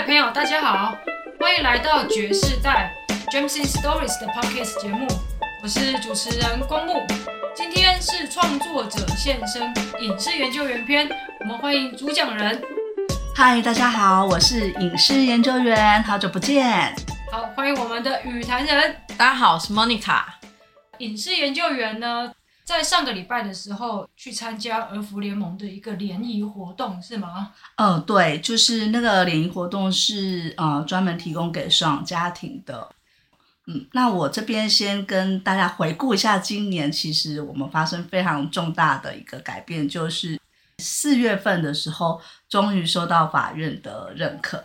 嗨，朋友，大家好，欢迎来到爵士代 James in Stories 的 Podcast 节目，我是主持人公木。今天是创作者现身影视研究员篇，我们欢迎主讲人。嗨，大家好，我是影视研究员，好久不见。好，欢迎我们的与谈人。大家好，我是 Monica。影视研究员呢，在上个礼拜的时候去参加儿福联盟的一个联谊活动，是吗？嗯、对，就是那个联谊活动是呃专门提供给收养家庭的。嗯，那我这边先跟大家回顾一下，今年其实我们发生非常重大的一个改变，就是四月份的时候，终于收到法院的认可。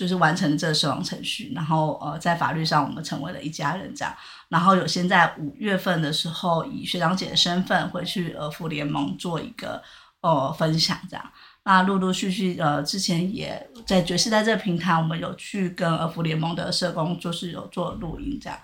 就是完成这个收养程序，然后呃，在法律上我们成为了一家人这样，然后有先在五月份的时候以学长姐的身份回去儿福联盟做一个呃分享这样，那陆陆续续呃之前也在爵士在这个平台，我们有去跟儿福联盟的社工就是有做录音这样。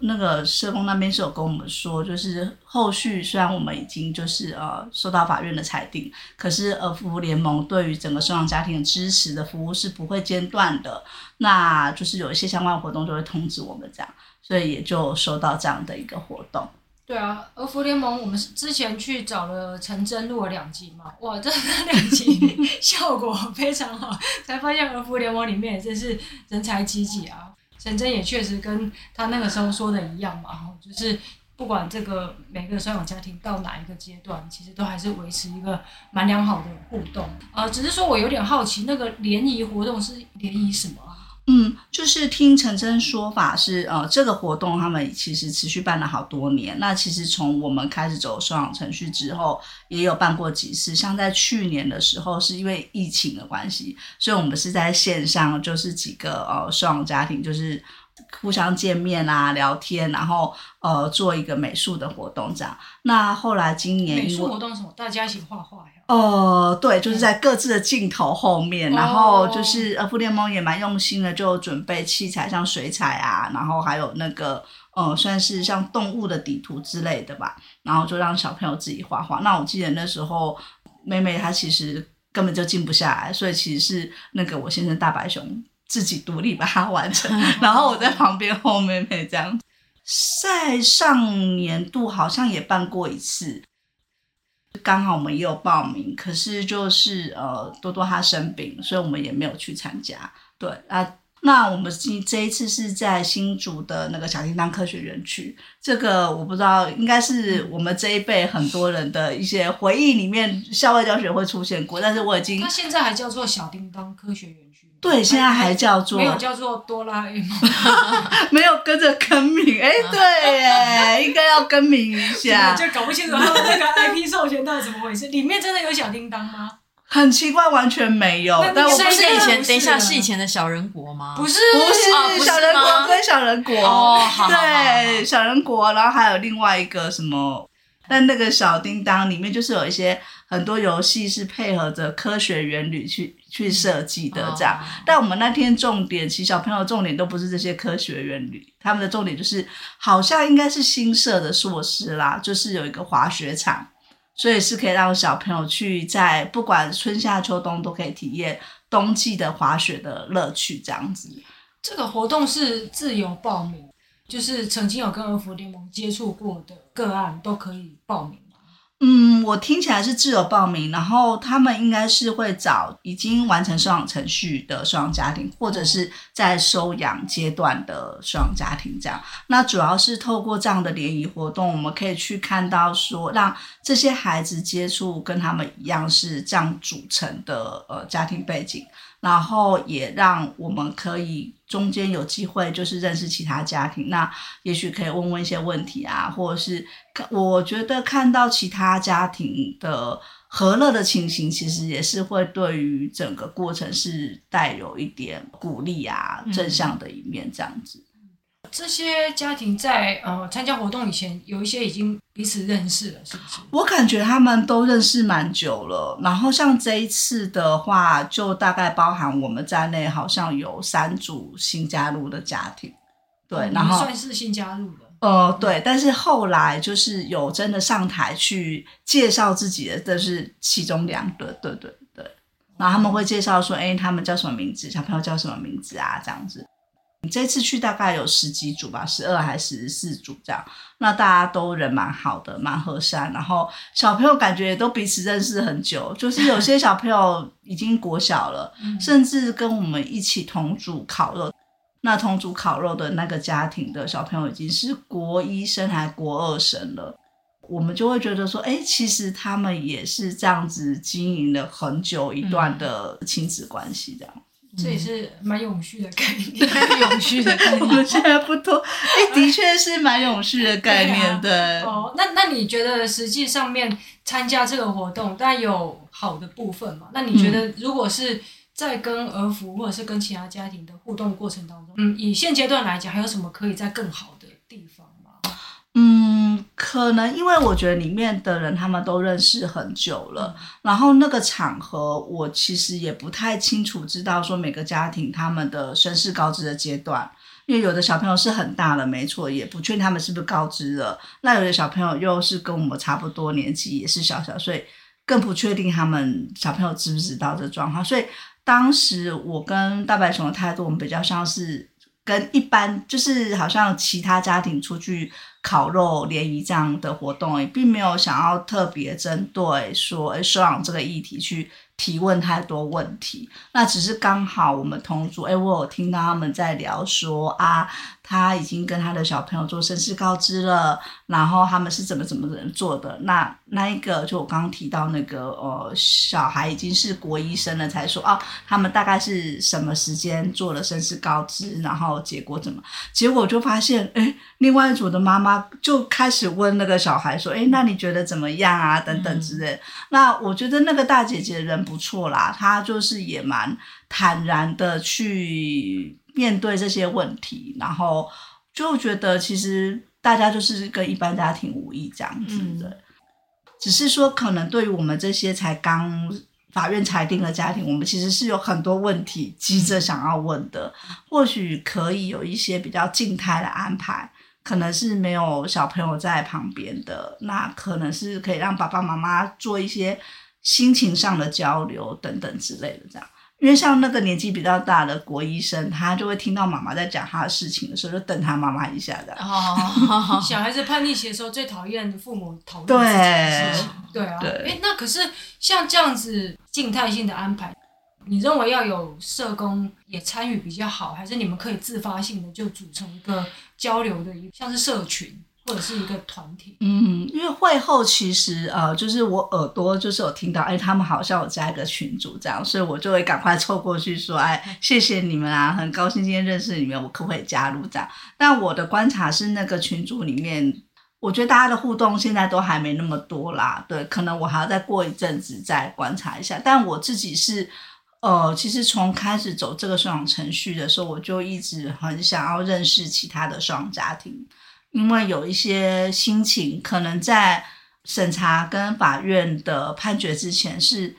那个社工那边是有跟我们说，就是后续虽然我们已经就是呃受到法院的裁定，可是儿福联盟对于整个收养家庭的支持的服务是不会间断的。那就是有一些相关活动就会通知我们这样，所以也就收到这样的一个活动。对啊，儿福联盟我们之前去找了陈真录了两集嘛，哇，这两集 效果非常好，才发现儿福联盟里面真是人才济济啊。陈真也确实跟他那个时候说的一样嘛，哈就是不管这个每个双养家庭到哪一个阶段，其实都还是维持一个蛮良好的互动。呃，只是说我有点好奇，那个联谊活动是联谊什么啊？嗯，就是听陈真说法是，呃，这个活动他们其实持续办了好多年。那其实从我们开始走收养程序之后，也有办过几次。像在去年的时候，是因为疫情的关系，所以我们是在线上，就是几个呃收养家庭，就是。互相见面啊，聊天，然后呃做一个美术的活动这样。那后来今年美术活动是什么？大家一起画画呀？哦、呃，对，就是在各自的镜头后面，嗯、然后就是呃，复联盟也蛮用心的，就准备器材，像水彩啊，然后还有那个呃算是像动物的底图之类的吧，然后就让小朋友自己画画。那我记得那时候妹妹她其实根本就静不下来，所以其实是那个我先生大白熊。自己独立把它完成，然后我在旁边哄妹妹这样。在上年度好像也办过一次，刚好我们也有报名，可是就是呃多多他生病，所以我们也没有去参加。对啊。那我们今这一次是在新竹的那个小叮当科学园区，这个我不知道，应该是我们这一辈很多人的一些回忆里面，校外教学会出现过。但是我已经，它现在还叫做小叮当科学园区。对，现在还叫做没有叫做哆啦 A 梦，没有跟着更名。哎，对，哎，应该要更名一下，就搞不清楚他们那个 IP 授权到底怎么回事。里面真的有小叮当吗？很奇怪，完全没有。但我不是以前，等一下是以前的小人国吗？不是，不是小人国跟小人国。哦，对，小人国，然后还有另外一个什么？但那个小叮当里面就是有一些很多游戏是配合着科学原理去去设计的，这样。但我们那天重点，其实小朋友重点都不是这些科学原理，他们的重点就是好像应该是新设的设施啦，就是有一个滑雪场。所以是可以让小朋友去在不管春夏秋冬都可以体验冬季的滑雪的乐趣，这样子。这个活动是自由报名，就是曾经有跟儿福联盟接触过的个案都可以报名。嗯，我听起来是自由报名，然后他们应该是会找已经完成收养程序的收养家庭，或者是在收养阶段的收养家庭这样。那主要是透过这样的联谊活动，我们可以去看到说，让这些孩子接触跟他们一样是这样组成的呃家庭背景。然后也让我们可以中间有机会，就是认识其他家庭，那也许可以问问一些问题啊，或者是我觉得看到其他家庭的和乐的情形，其实也是会对于整个过程是带有一点鼓励啊，正向的一面这样子。这些家庭在呃参加活动以前，有一些已经彼此认识了，是不是？我感觉他们都认识蛮久了。然后像这一次的话，就大概包含我们在内，好像有三组新加入的家庭。对，嗯、然后算是新加入的。呃，对。但是后来就是有真的上台去介绍自己的，这是其中两个，对对对。然后他们会介绍说，哎，他们叫什么名字，小朋友叫什么名字啊，这样子。你这次去大概有十几组吧，十二还是十四组这样，那大家都人蛮好的，蛮和善，然后小朋友感觉也都彼此认识很久，就是有些小朋友已经国小了，甚至跟我们一起同组烤肉，那同组烤肉的那个家庭的小朋友已经是国一生还国二生了，我们就会觉得说，哎，其实他们也是这样子经营了很久一段的亲子关系这样。这也是蛮永续的概念，蛮永续的概念。我们现在不多，哎，的确是蛮永续的概念，对。哦，那那你觉得实际上面参加这个活动，但有好的部分嘛？那你觉得如果是在跟儿福或者是跟其他家庭的互动过程当中，嗯，以现阶段来讲，还有什么可以再更好？嗯。可能因为我觉得里面的人他们都认识很久了，然后那个场合我其实也不太清楚知道说每个家庭他们的身世告知的阶段，因为有的小朋友是很大了，没错，也不确定他们是不是告知了。那有的小朋友又是跟我们差不多年纪，也是小小，所以更不确定他们小朋友知不知道这状况。所以当时我跟大白熊的态度，我们比较像是跟一般，就是好像其他家庭出去。烤肉联谊这样的活动，也并没有想要特别针对说收养这个议题去提问太多问题。那只是刚好我们同组，哎，我有听到他们在聊说啊。他已经跟他的小朋友做身世告知了，然后他们是怎么怎么人做的？那那一个就我刚刚提到那个呃，小孩已经是国医生了，才说啊，他们大概是什么时间做了身世告知，然后结果怎么？结果就发现，哎，另外一组的妈妈就开始问那个小孩说，哎，那你觉得怎么样啊？等等之类。嗯、那我觉得那个大姐姐人不错啦，她就是也蛮坦然的去。面对这些问题，然后就觉得其实大家就是跟一般家庭无异这样子的，嗯、只是说可能对于我们这些才刚法院裁定的家庭，我们其实是有很多问题急着想要问的，或许可以有一些比较静态的安排，可能是没有小朋友在旁边的，那可能是可以让爸爸妈妈做一些心情上的交流等等之类的这样。因为像那个年纪比较大的国医生，他就会听到妈妈在讲他的事情的时候，就瞪他妈妈一下的。哦，小孩子叛逆期的时候最讨厌父母讨论自己的事情。对，对啊。对。哎，那可是像这样子静态性的安排，你认为要有社工也参与比较好，还是你们可以自发性的就组成一个交流的一个像是社群？或者是一个团体，嗯，因为会后其实呃，就是我耳朵就是有听到，哎，他们好像有加一个群组这样，所以我就会赶快凑过去说，哎，谢谢你们啊，很高兴今天认识你们，我可不可以加入这样？但我的观察是，那个群组里面，我觉得大家的互动现在都还没那么多啦，对，可能我还要再过一阵子再观察一下。但我自己是，呃，其实从开始走这个收养程序的时候，我就一直很想要认识其他的收养家庭。因为有一些心情，可能在审查跟法院的判决之前是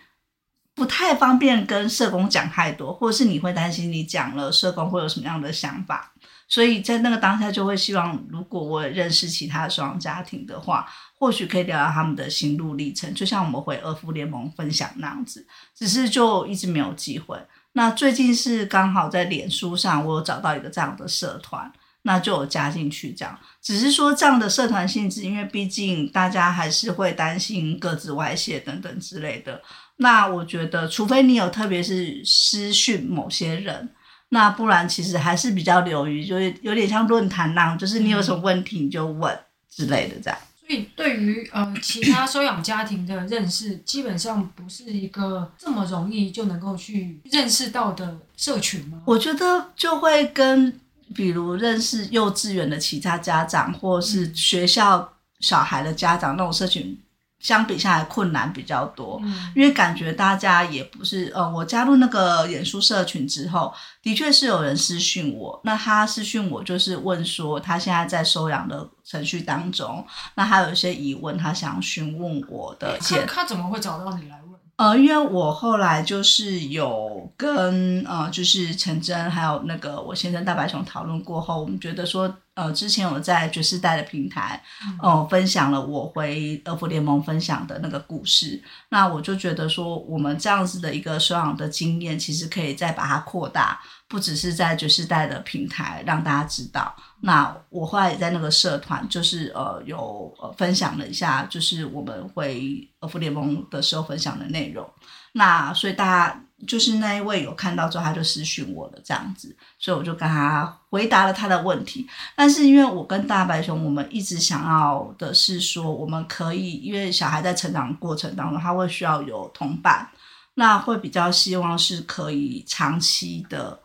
不太方便跟社工讲太多，或者是你会担心你讲了社工会有什么样的想法，所以在那个当下就会希望，如果我认识其他双家庭的话，或许可以聊聊他们的心路历程，就像我们回儿福联盟分享那样子，只是就一直没有机会。那最近是刚好在脸书上，我有找到一个这样的社团。那就有加进去，这样只是说这样的社团性质，因为毕竟大家还是会担心各自外泄等等之类的。那我觉得，除非你有特别是私讯某些人，那不然其实还是比较流于，就是有点像论坛那样，就是你有什么问题你就问之类的这样。所以对于呃其他收养家庭的认识，基本上不是一个这么容易就能够去认识到的社群吗？我觉得就会跟。比如认识幼稚园的其他家长，或是学校小孩的家长，那种社群相比下来困难比较多，嗯、因为感觉大家也不是呃，我加入那个演书社群之后，的确是有人私讯我，那他私讯我就是问说他现在在收养的程序当中，那他有一些疑问，他想询问我的。他他怎么会找到你来问？呃，因为我后来就是有跟呃，就是陈真还有那个我先生大白熊讨论过后，我们觉得说，呃之前我在爵士带的平台哦、呃、分享了我回儿福联盟分享的那个故事，那我就觉得说我们这样子的一个收养的经验，其实可以再把它扩大，不只是在爵士带的平台让大家知道。那我后来也在那个社团，就是呃有呃分享了一下，就是我们回儿福联盟的时候分享的内容。那所以大家就是那一位有看到之后，他就私讯我了这样子，所以我就跟他回答了他的问题。但是因为我跟大白熊，我们一直想要的是说，我们可以，因为小孩在成长过程当中，他会需要有同伴，那会比较希望是可以长期的。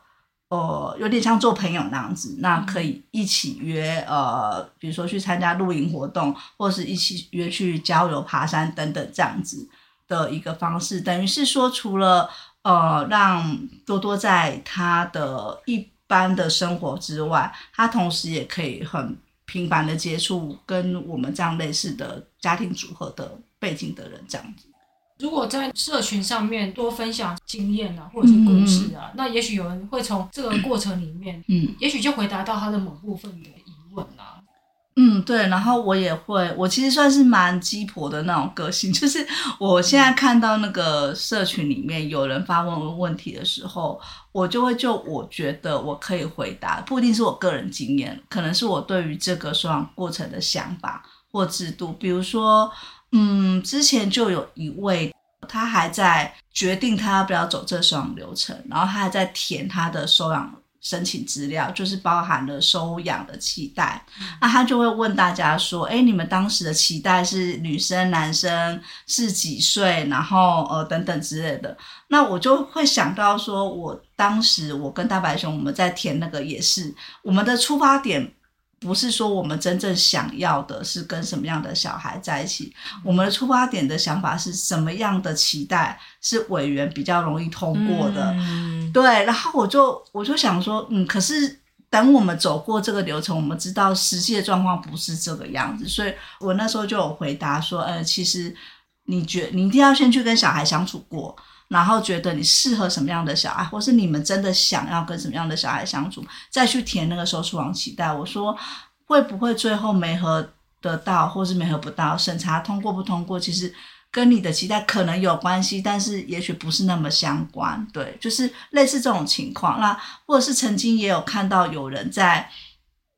呃，有点像做朋友那样子，那可以一起约，呃，比如说去参加露营活动，或是一起约去郊游、爬山等等这样子的一个方式。等于是说，除了呃让多多在他的一般的生活之外，他同时也可以很频繁的接触跟我们这样类似的家庭组合的背景的人这样子。如果在社群上面多分享经验啊，或者是故事啊，嗯、那也许有人会从这个过程里面，嗯，也许就回答到他的某部分的疑问啊。嗯，对。然后我也会，我其实算是蛮鸡婆的那种个性，就是我现在看到那个社群里面有人发问问题的时候，我就会就我觉得我可以回答，不一定是我个人经验，可能是我对于这个收养过程的想法或制度，比如说。嗯，之前就有一位，他还在决定他要不要走这收养流程，然后他还在填他的收养申请资料，就是包含了收养的期待。那他就会问大家说：“哎，你们当时的期待是女生、男生是几岁？然后呃等等之类的。”那我就会想到说，我当时我跟大白熊我们在填那个也是我们的出发点。不是说我们真正想要的是跟什么样的小孩在一起，我们的出发点的想法是什么样的期待是委员比较容易通过的，嗯、对。然后我就我就想说，嗯，可是等我们走过这个流程，我们知道实际的状况不是这个样子，所以我那时候就有回答说，呃，其实你觉你一定要先去跟小孩相处过。然后觉得你适合什么样的小孩，或是你们真的想要跟什么样的小孩相处，再去填那个收养期待。我说会不会最后没合得到，或是没合不到，审查通过不通过，其实跟你的期待可能有关系，但是也许不是那么相关。对，就是类似这种情况。那或者是曾经也有看到有人在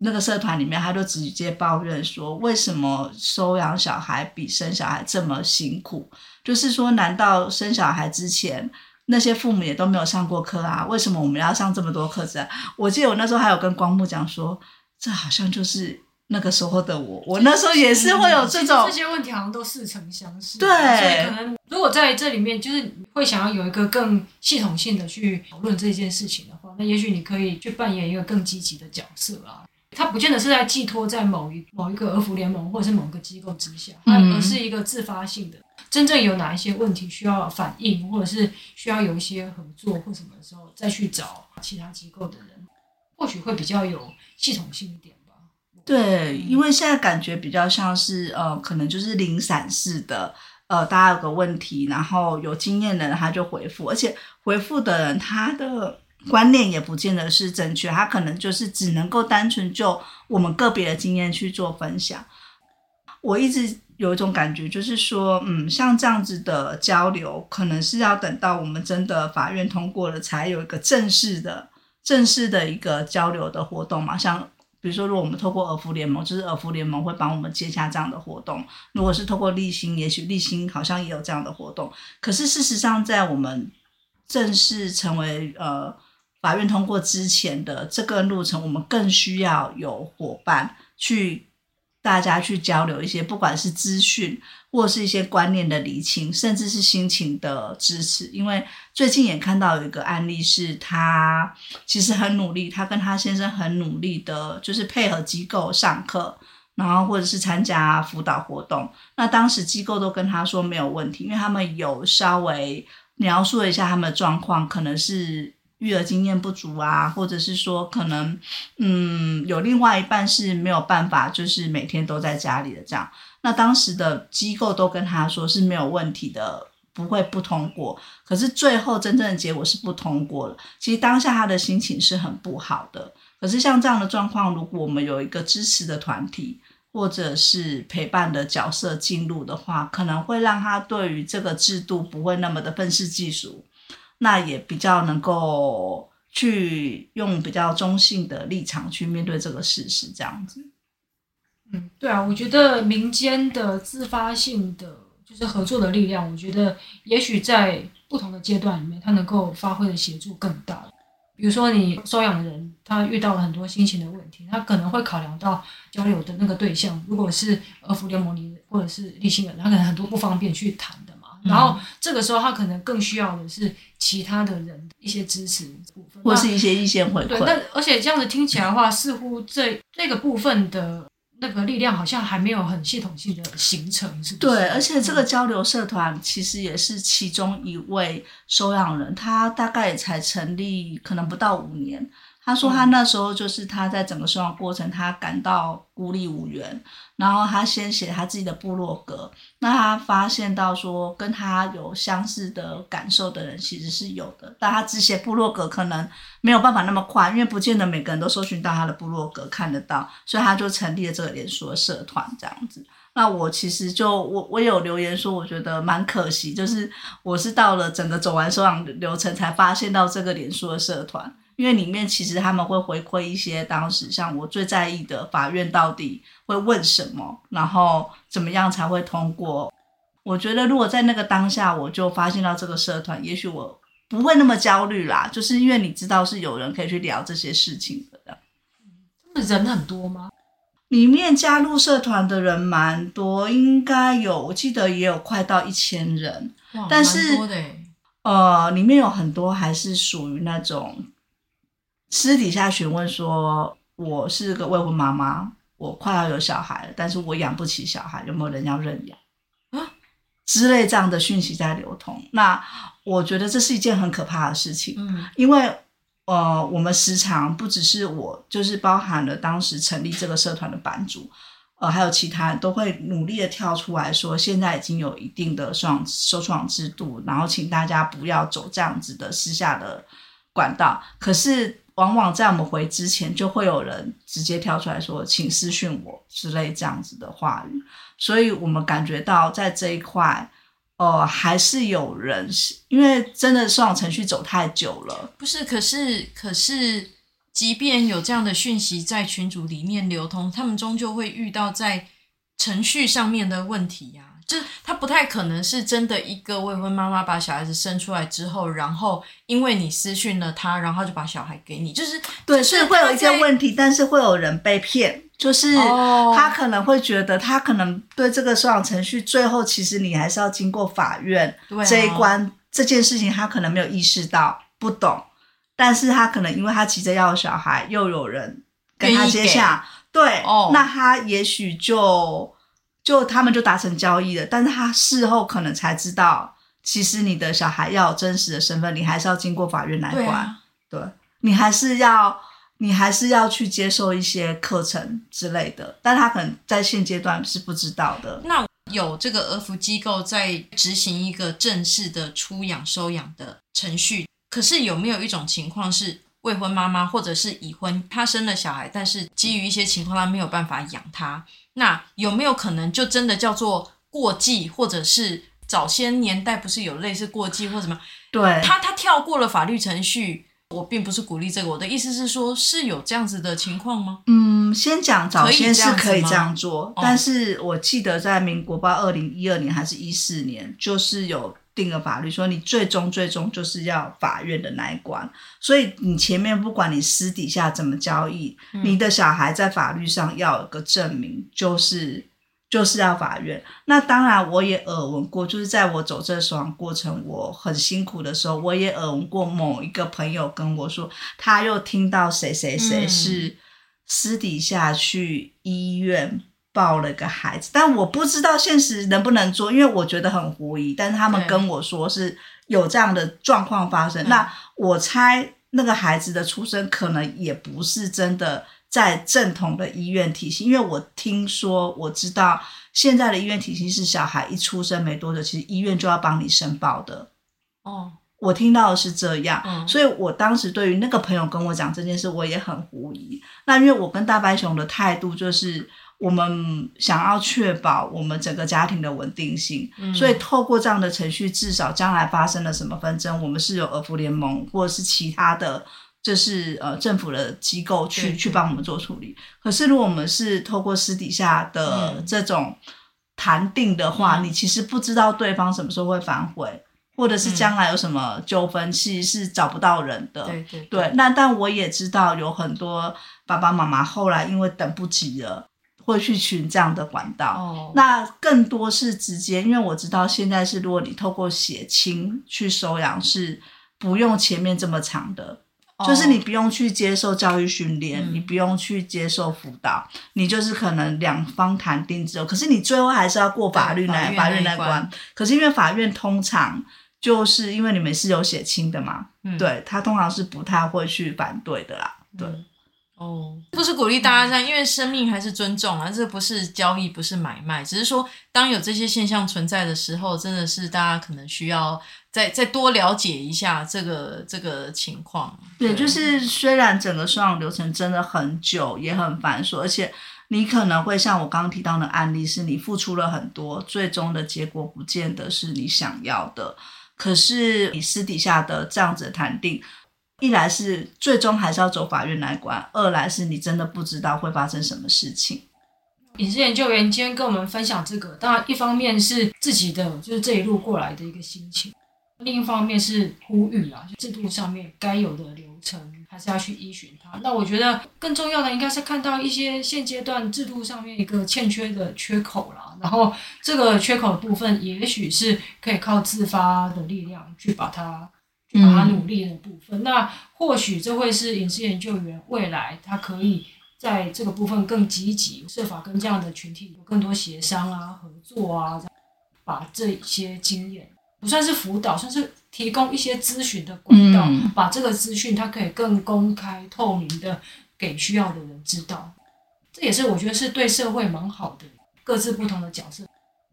那个社团里面，他就直接抱怨说，为什么收养小孩比生小孩这么辛苦？就是说，难道生小孩之前那些父母也都没有上过课啊？为什么我们要上这么多课程啊？我记得我那时候还有跟光木讲说，这好像就是那个时候的我，我那时候也是会有这种这些问题，好像都似曾相识。对，所以可能如果在这里面，就是会想要有一个更系统性的去讨论这件事情的话，那也许你可以去扮演一个更积极的角色啊。它不见得是在寄托在某一某一个儿福联盟或者是某个机构之下，而是一个自发性的。真正有哪一些问题需要反映，或者是需要有一些合作或什么的时候，再去找其他机构的人，或许会比较有系统性一点吧。对，因为现在感觉比较像是呃，可能就是零散式的，呃，大家有个问题，然后有经验的人他就回复，而且回复的人他的观念也不见得是正确，他可能就是只能够单纯就我们个别的经验去做分享。我一直。有一种感觉，就是说，嗯，像这样子的交流，可能是要等到我们真的法院通过了，才有一个正式的、正式的一个交流的活动嘛。像比如说，如果我们透过儿福联盟，就是儿福联盟会帮我们接下这样的活动；如果是透过励馨，也许励馨好像也有这样的活动。可是事实上，在我们正式成为呃法院通过之前的这个路程，我们更需要有伙伴去。大家去交流一些，不管是资讯或是一些观念的厘清，甚至是心情的支持。因为最近也看到有一个案例，是他其实很努力，他跟他先生很努力的，就是配合机构上课，然后或者是参加辅导活动。那当时机构都跟他说没有问题，因为他们有稍微描述了一下他们的状况，可能是。育儿经验不足啊，或者是说可能，嗯，有另外一半是没有办法，就是每天都在家里的这样。那当时的机构都跟他说是没有问题的，不会不通过。可是最后真正的结果是不通过了。其实当下他的心情是很不好的。可是像这样的状况，如果我们有一个支持的团体或者是陪伴的角色进入的话，可能会让他对于这个制度不会那么的愤世嫉俗，那也比较能够去用比较中性的立场去面对这个事实，这样子。嗯，对啊，我觉得民间的自发性的就是合作的力量，我觉得也许在不同的阶段里面，它能够发挥的协助更大。比如说，你收养的人他遇到了很多心情的问题，他可能会考量到交流的那个对象，如果是儿福联盟里或者是立信人，他可能很多不方便去谈的。然后这个时候，他可能更需要的是其他的人一些支持部分，或是一些意见回馈。对，但而且这样子听起来的话，似乎这那个部分的。那个力量好像还没有很系统性的形成，是不是？对，而且这个交流社团其实也是其中一位收养人，他大概也才成立可能不到五年。他说他那时候就是他在整个生活过程，他感到孤立无援，然后他先写他自己的部落格。那他发现到说跟他有相似的感受的人其实是有的，但他只写部落格可能没有办法那么快，因为不见得每个人都搜寻到他的部落格看得到，所以他就成立了这个脸书的社团这样子。那我其实就我我有留言说，我觉得蛮可惜，就是我是到了整个走完收养流程才发现到这个脸书的社团。因为里面其实他们会回馈一些当时像我最在意的法院到底会问什么，然后怎么样才会通过。我觉得如果在那个当下我就发现到这个社团，也许我不会那么焦虑啦，就是因为你知道是有人可以去聊这些事情的。人很多吗？里面加入社团的人蛮多，应该有，我记得也有快到一千人。哇，但是蛮多的。呃，里面有很多还是属于那种。私底下询问说：“我是个未婚妈妈，我快要有小孩了，但是我养不起小孩，有没有人要认养啊？”之类这样的讯息在流通。那我觉得这是一件很可怕的事情，嗯，因为呃，我们时常不只是我，就是包含了当时成立这个社团的版主，呃，还有其他人都会努力的跳出来说，现在已经有一定的收养收养制度，然后请大家不要走这样子的私下的管道。可是。往往在我们回之前，就会有人直接跳出来说：“请私讯我”之类这样子的话语，所以我们感觉到在这一块，呃，还是有人是因为真的上网程序走太久了。不是，可是可是，即便有这样的讯息在群组里面流通，他们终究会遇到在程序上面的问题呀、就是他不太可能是真的一个未婚妈妈把小孩子生出来之后，然后因为你私讯了他，然后就把小孩给你，就是对，所以会有一些问题，但是会有人被骗，就是他可能会觉得他可能对这个收养程序最后其实你还是要经过法院这一关，这件事情他可能没有意识到不懂，但是他可能因为他急着要小孩，又有人跟他接下，对，那他也许就。就他们就达成交易了，但是他事后可能才知道，其实你的小孩要有真实的身份，你还是要经过法院来管，对啊，对，你还是要，你还是要去接受一些课程之类的，但他可能在现阶段是不知道的。那有这个儿福机构在执行一个正式的出养收养的程序，可是有没有一种情况是未婚妈妈或者是已婚，她生了小孩，但是基于一些情况，她没有办法养他？那有没有可能就真的叫做过继，或者是早些年代不是有类似过继或什么？对，他他跳过了法律程序，我并不是鼓励这个，我的意思是说，是有这样子的情况吗？嗯，先讲早先是可以这样做，但是我记得在民国八，二零一二年还是一四年，就是有。定个法律说，你最终最终就是要法院的那一关，所以你前面不管你私底下怎么交易，嗯、你的小孩在法律上要有个证明，就是就是要法院。那当然我也耳闻过，就是在我走这收养过程，我很辛苦的时候，我也耳闻过某一个朋友跟我说，他又听到谁谁谁是私底下去医院。抱了个孩子，但我不知道现实能不能做，因为我觉得很狐疑。但是他们跟我说是有这样的状况发生，那我猜那个孩子的出生可能也不是真的在正统的医院体系，因为我听说我知道现在的医院体系是小孩一出生没多久，其实医院就要帮你申报的。哦，我听到的是这样，嗯、所以我当时对于那个朋友跟我讲这件事，我也很狐疑。那因为我跟大白熊的态度就是，我们想要确保我们整个家庭的稳定性，嗯、所以透过这样的程序，至少将来发生了什么纷争，我们是有儿福联盟或者是其他的，就是呃政府的机构去对去帮我们做处理。可是如果我们是透过私底下的这种谈定的话，嗯、你其实不知道对方什么时候会反悔。或者是将来有什么纠纷，其实是找不到人的。对对对。那但我也知道有很多爸爸妈妈后来因为等不及了，会去寻这样的管道。哦。那更多是直接，因为我知道现在是如果你透过血清去收养，是不用前面这么长的，哦、就是你不用去接受教育训练，嗯、你不用去接受辅导，你就是可能两方谈定之后，可是你最后还是要过法律那法律那关。可是因为法院通常。就是因为你们是有血亲的嘛，嗯、对，他通常是不太会去反对的啦，对，嗯、哦，不是鼓励大家这样，因为生命还是尊重啊，这不是交易，不是买卖，只是说当有这些现象存在的时候，真的是大家可能需要再再多了解一下这个这个情况。对，就是虽然整个收养流程真的很久，也很繁琐，而且你可能会像我刚刚提到的案例，是你付出了很多，最终的结果不见得是你想要的。可是你私底下的这样子的谈定，一来是最终还是要走法院来管，二来是你真的不知道会发生什么事情。隐世研究员今天跟我们分享这个，当然一方面是自己的就是这一路过来的一个心情，另一方面是呼吁啊，就制度上面该有的流程。还是要去依循它。那我觉得更重要的应该是看到一些现阶段制度上面一个欠缺的缺口啦。然后这个缺口的部分，也许是可以靠自发的力量去把它，把它努力的部分。嗯、那或许这会是影视研究员未来他可以在这个部分更积极，设法跟这样的群体有更多协商啊、合作啊，把这些经验不算是辅导，算是。提供一些咨询的管道，嗯、把这个资讯它可以更公开透明的给需要的人知道，这也是我觉得是对社会蛮好的。各自不同的角色，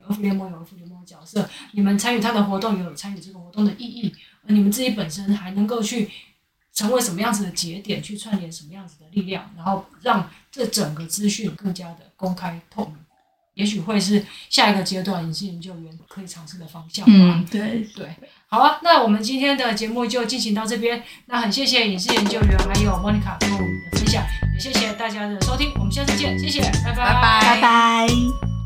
儿福联盟有儿福联盟的角色，你们参与他的活动有参与这个活动的意义，而你们自己本身还能够去成为什么样子的节点，去串联什么样子的力量，然后让这整个资讯更加的公开透明。也许会是下一个阶段隐世研究员可以尝试的方向吧。嗯，对对，好啊，那我们今天的节目就进行到这边。那很谢谢影视研究员还有 Monica 跟我们的分享，也谢谢大家的收听，我们下次见，谢谢，拜拜，拜拜。拜拜。